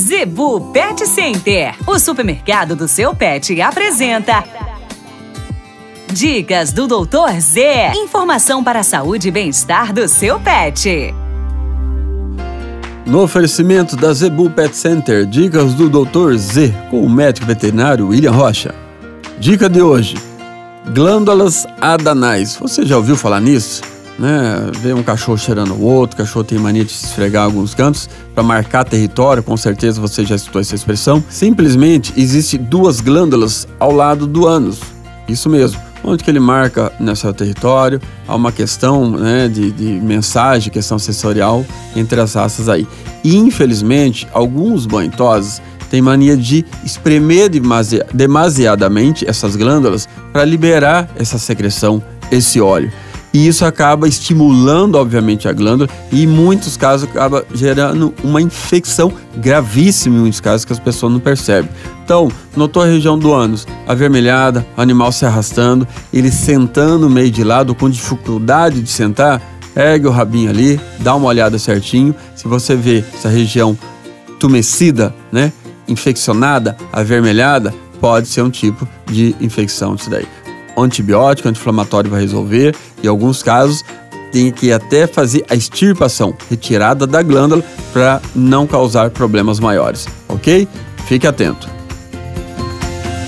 Zebu Pet Center, o supermercado do seu pet, apresenta. Dicas do Doutor Z. Informação para a saúde e bem-estar do seu pet. No oferecimento da Zebu Pet Center, dicas do Doutor Z com o médico veterinário William Rocha. Dica de hoje: glândulas adanais. Você já ouviu falar nisso? Né? Vê um cachorro cheirando o outro, cachorro tem mania de se esfregar alguns cantos para marcar território, com certeza você já citou essa expressão. Simplesmente existe duas glândulas ao lado do ânus. Isso mesmo. Onde que ele marca nesse território, há uma questão né, de, de mensagem, questão sensorial entre as raças aí. E infelizmente, alguns banhitoses têm mania de espremer demasiadamente essas glândulas para liberar essa secreção, esse óleo e isso acaba estimulando, obviamente, a glândula e, em muitos casos, acaba gerando uma infecção gravíssima, em muitos casos, que as pessoas não percebem. Então, notou a região do ânus avermelhada, animal se arrastando, ele sentando meio de lado, com dificuldade de sentar, ergue o rabinho ali, dá uma olhada certinho. Se você vê essa região tumecida, né, infeccionada, avermelhada, pode ser um tipo de infecção disso daí antibiótico, anti-inflamatório vai resolver. Em alguns casos, tem que até fazer a extirpação, retirada da glândula, para não causar problemas maiores, ok? Fique atento.